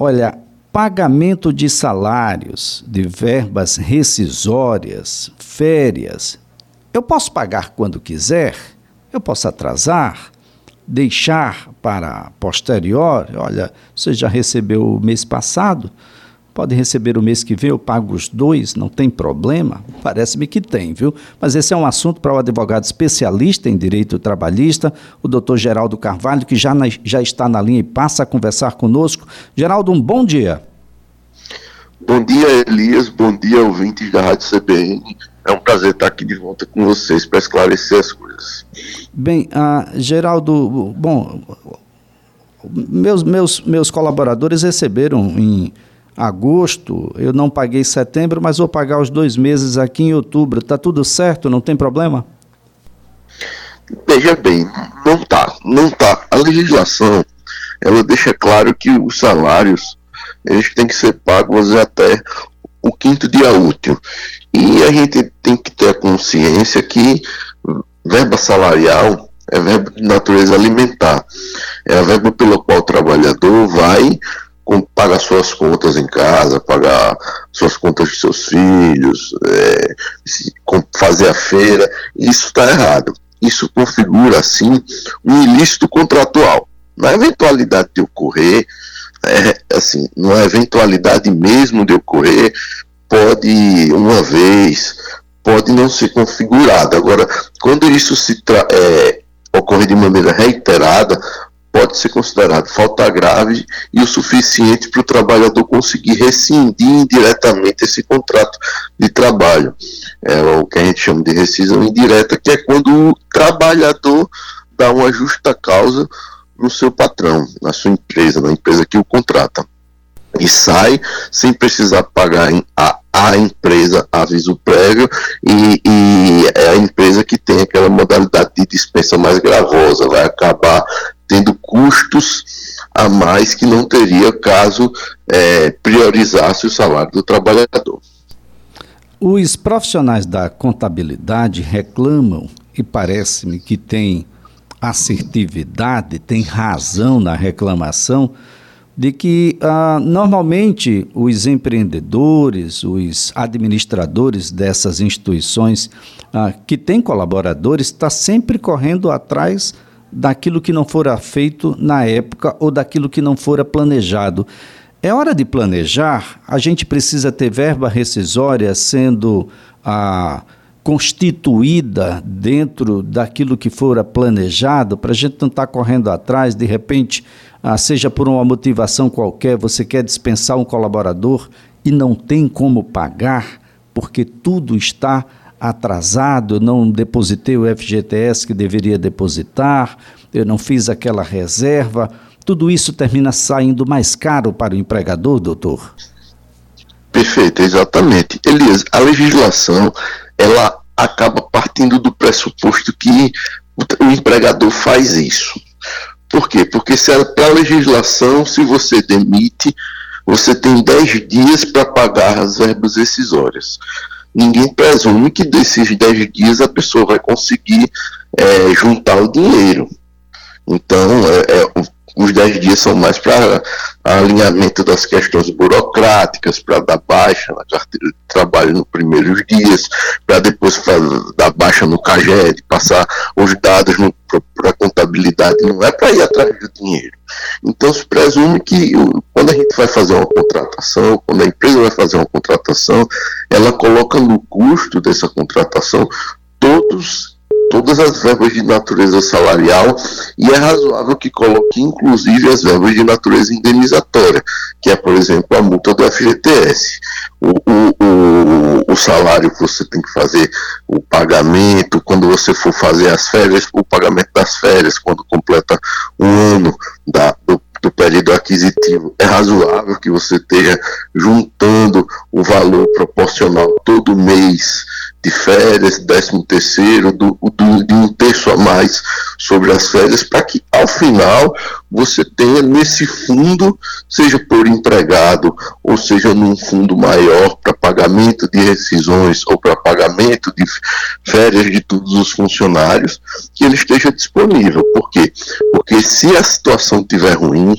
olha, pagamento de salários, de verbas rescisórias, férias. Eu posso pagar quando quiser? Eu posso atrasar? Deixar para posterior? Olha, você já recebeu o mês passado? Pode receber o mês que vem, eu pago os dois, não tem problema? Parece-me que tem, viu? Mas esse é um assunto para o advogado especialista em direito trabalhista, o doutor Geraldo Carvalho, que já, na, já está na linha e passa a conversar conosco. Geraldo, um bom dia. Bom dia, Elias. Bom dia, ouvintes da Rádio CBN. É um prazer estar aqui de volta com vocês para esclarecer as coisas. Bem, uh, Geraldo, bom, meus, meus, meus colaboradores receberam em agosto, eu não paguei setembro, mas vou pagar os dois meses aqui em outubro. Está tudo certo? Não tem problema? Veja bem, não tá, não tá. A legislação, ela deixa claro que os salários, eles têm que ser pagos até o quinto dia útil. E a gente tem que ter a consciência que verba salarial é verbo de natureza alimentar. É a verba pelo qual o trabalhador vai pagar suas contas em casa, pagar suas contas de seus filhos, é, fazer a feira, isso está errado. Isso configura, assim, um ilícito contratual. Na eventualidade de ocorrer, é, assim, na eventualidade mesmo de ocorrer, pode uma vez, pode não ser configurado. Agora, quando isso se é, ocorre de maneira reiterada, pode ser considerado falta grave e o suficiente para o trabalhador conseguir rescindir indiretamente esse contrato de trabalho. É o que a gente chama de rescisão indireta, que é quando o trabalhador dá uma justa causa no seu patrão, na sua empresa, na empresa que o contrata. E sai sem precisar pagar a, a empresa aviso prévio e, e é a empresa que tem aquela modalidade de dispensa mais gravosa, vai acabar tendo custos a mais que não teria caso é, priorizasse o salário do trabalhador. Os profissionais da contabilidade reclamam, e parece-me que tem assertividade, tem razão na reclamação, de que ah, normalmente os empreendedores, os administradores dessas instituições ah, que têm colaboradores, está sempre correndo atrás daquilo que não fora feito na época ou daquilo que não fora planejado. É hora de planejar, a gente precisa ter verba rescisória sendo a constituída dentro daquilo que fora planejado, para a gente não estar tá correndo atrás, de repente, ah, seja por uma motivação qualquer, você quer dispensar um colaborador e não tem como pagar, porque tudo está atrasado, não depositei o FGTS que deveria depositar, eu não fiz aquela reserva. Tudo isso termina saindo mais caro para o empregador, doutor? Perfeito, exatamente. Elias, a legislação, ela acaba partindo do pressuposto que o empregador faz isso. Por quê? Porque se para a legislação, se você demite, você tem 10 dias para pagar as verbas decisórias ninguém presume que desses 10 dias a pessoa vai conseguir é, juntar o dinheiro. Então, é, é, os 10 dias são mais para alinhamento das questões burocráticas, para dar baixa na carteira de trabalho nos primeiros dias, para depois fazer, dar baixa no CAGED, passar os dados para a contabilidade, não é para ir atrás do dinheiro. Então se presume que quando a gente vai fazer uma contratação, quando a empresa vai fazer uma contratação, ela coloca no custo dessa contratação todos todas as verbas de natureza salarial e é razoável que coloque inclusive as verbas de natureza indenizatória, que é, por exemplo, a multa do FGTS. O, o, o, o salário que você tem que fazer, o pagamento, quando você for fazer as férias, o pagamento das férias, quando completa um ano da, do do período aquisitivo, é razoável que você esteja juntando o valor proporcional todo mês de férias, décimo terceiro, do, do, de um terço a mais sobre as férias, para que ao final você tenha nesse fundo, seja por empregado, ou seja num fundo maior para pagamento de rescisões ou para pagamento de férias de todos os funcionários, que ele esteja disponível. Por quê? Porque se a situação estiver ruim,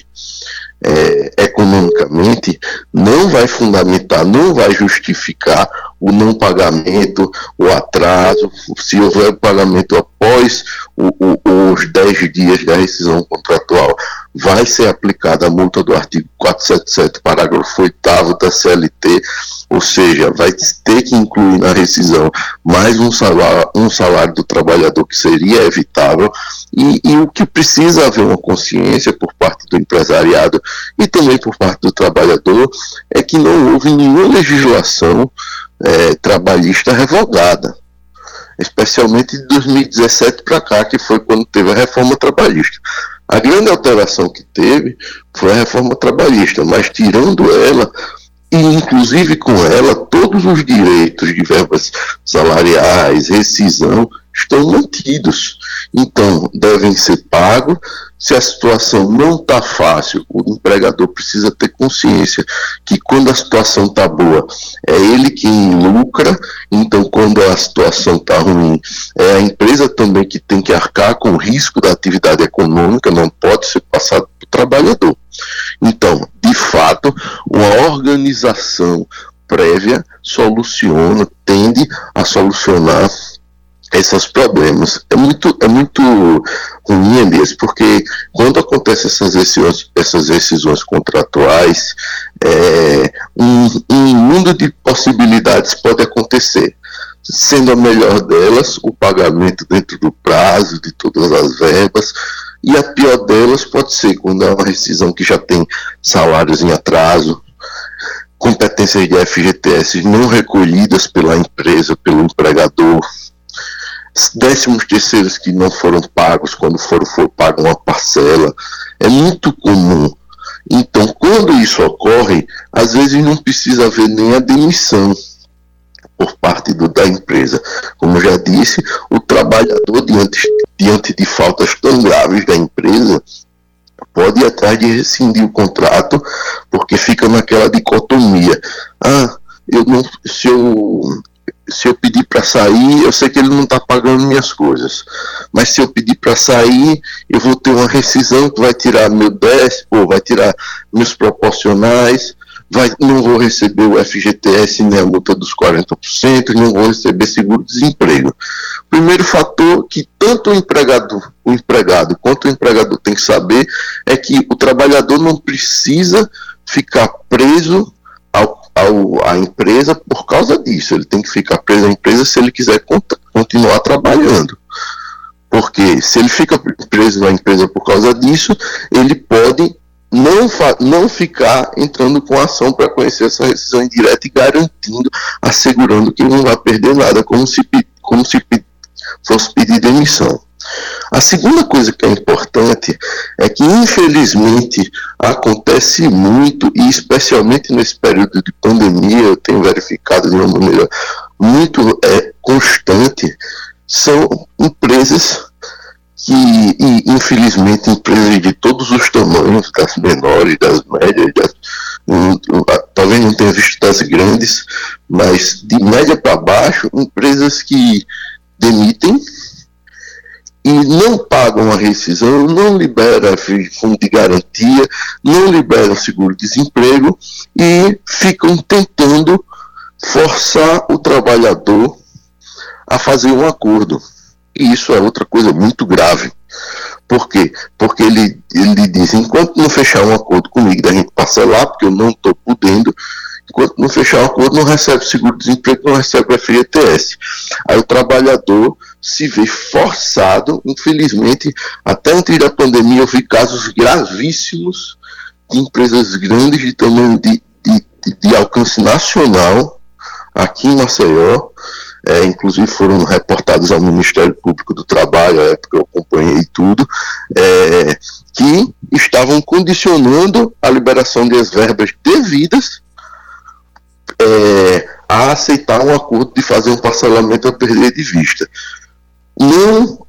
é, economicamente, não vai fundamentar, não vai justificar o não pagamento, o atraso, se houver pagamento após o, o, os 10 dias da rescisão contratual, vai ser aplicada a multa do artigo 477, parágrafo 8 da CLT, ou seja, vai ter que incluir na rescisão mais um salário, um salário do trabalhador que seria evitável, e, e o que precisa haver uma consciência por parte do empresariado e também por parte do trabalhador é que não houve nenhuma legislação é, trabalhista revogada, especialmente de 2017 para cá, que foi quando teve a reforma trabalhista. A grande alteração que teve foi a reforma trabalhista, mas tirando ela, e inclusive com ela, todos os direitos de verbas salariais, rescisão, estão mantidos. Então, devem ser pagos. Se a situação não está fácil, o empregador precisa ter consciência que quando a situação está boa, é ele quem lucra. Então, quando a situação está ruim, é a empresa também que tem que arcar com o risco da atividade econômica, não pode ser passado para o trabalhador. Então, de fato, uma organização prévia soluciona, tende a solucionar esses problemas. É muito, é muito ruim, Elias, porque quando acontecem essas decisões, essas decisões contratuais, é, um, um mundo de possibilidades pode acontecer. Sendo a melhor delas, o pagamento dentro do prazo de todas as verbas, e a pior delas pode ser quando é uma rescisão que já tem salários em atraso, competências de FGTS não recolhidas pela empresa, pelo empregador, décimos terceiros que não foram pagos quando foram for uma parcela. É muito comum. Então, quando isso ocorre, às vezes não precisa haver nem a demissão por parte do, da empresa. Como já disse, o trabalhador, diante, diante de faltas tão graves da empresa, pode ir atrás de rescindir o contrato, porque fica naquela dicotomia. Ah, eu não, se eu se eu pedir para sair, eu sei que ele não está pagando minhas coisas. Mas se eu pedir para sair, eu vou ter uma rescisão que vai tirar meu décimo, vai tirar meus proporcionais, vai, não vou receber o FGTS nem a multa dos 40%, não vou receber seguro-desemprego. Primeiro fator que tanto o empregado, o empregado quanto o empregador tem que saber é que o trabalhador não precisa ficar preso ao, à empresa por causa disso. Ele tem que ficar preso à empresa se ele quiser continuar trabalhando. Porque se ele fica preso na empresa por causa disso, ele pode não, não ficar entrando com ação para conhecer essa rescisão indireta e garantindo, assegurando que não vai perder nada, como se, como se fosse pedir demissão. A segunda coisa que é importante é que, infelizmente, acontece muito, e especialmente nesse período de pandemia, eu tenho verificado de uma maneira muito é, constante, são empresas que, e, infelizmente, empresas de todos os tamanhos, das menores, das médias, das, um, talvez não tenha visto das grandes, mas de média para baixo, empresas que demitem e não pagam a rescisão, não liberam fundo de garantia, não liberam seguro-desemprego e ficam tentando forçar o trabalhador a fazer um acordo. E isso é outra coisa muito grave. Por quê? Porque ele, ele diz, enquanto não fechar um acordo comigo da gente parcelar, porque eu não estou podendo, enquanto não fechar um acordo, não recebe seguro-desemprego, não recebe FGTS. Aí o trabalhador se vê forçado, infelizmente, até antes da pandemia eu vi casos gravíssimos de empresas grandes de tamanho de, de, de alcance nacional aqui em Maceió, é, inclusive foram reportados ao Ministério Público do Trabalho, a época eu acompanhei tudo, é, que estavam condicionando a liberação das verbas devidas é, a aceitar um acordo de fazer um parcelamento a perder de vista não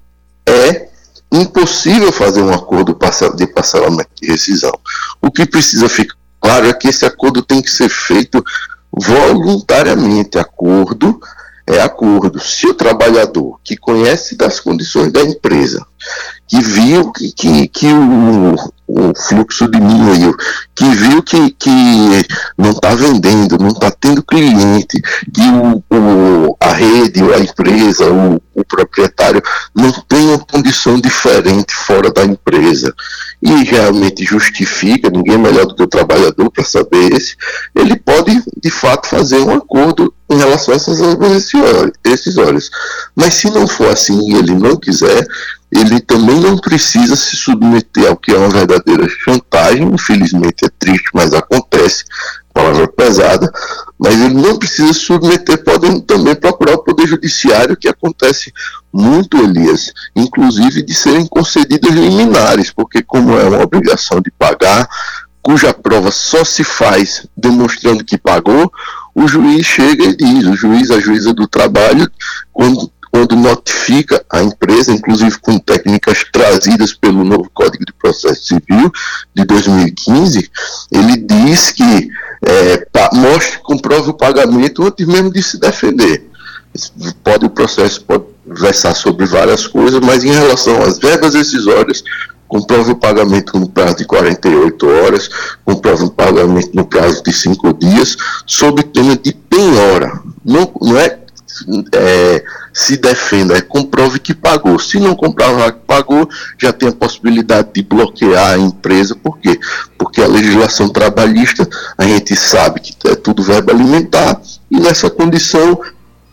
é impossível fazer um acordo de parcelamento de rescisão. O que precisa ficar claro é que esse acordo tem que ser feito voluntariamente. Acordo é acordo. Se o trabalhador que conhece das condições da empresa, que viu que, que, que o, o fluxo diminuiu, que viu que, que não está vendendo, não está tendo cliente, que o, o, a rede, a empresa, o, o proprietário não tem uma condição diferente fora da empresa e realmente justifica, ninguém é melhor do que o trabalhador para saber esse, ele pode de fato fazer um acordo em relação a essas decisões. Mas se não for assim e ele não quiser, ele também não precisa se submeter ao que é uma verdadeira chantagem, infelizmente é triste, mas acontece, palavra pesada, mas ele não precisa se submeter, podem também procurar o Poder Judiciário, que acontece muito, Elias, inclusive de serem concedidas liminares, porque como é uma obrigação de pagar, cuja prova só se faz demonstrando que pagou, o juiz chega e diz, o juiz, a juíza do trabalho, quando quando notifica a empresa, inclusive com técnicas trazidas pelo novo Código de Processo Civil de 2015, ele diz que é, mostre, comprove o pagamento antes mesmo de se defender. Pode o processo pode versar sobre várias coisas, mas em relação às verbas decisórias, comprove o pagamento no prazo de 48 horas, comprove o pagamento no prazo de 5 dias, sob pena de penhora. Não, não é é, se defenda, é comprove que pagou. Se não comprovar que pagou, já tem a possibilidade de bloquear a empresa. Por quê? Porque a legislação trabalhista, a gente sabe que é tudo verbo alimentar, e nessa condição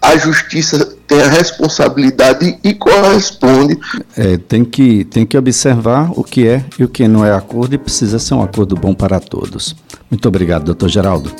a justiça tem a responsabilidade e corresponde. É, tem, que, tem que observar o que é e o que não é acordo e precisa ser um acordo bom para todos. Muito obrigado, doutor Geraldo.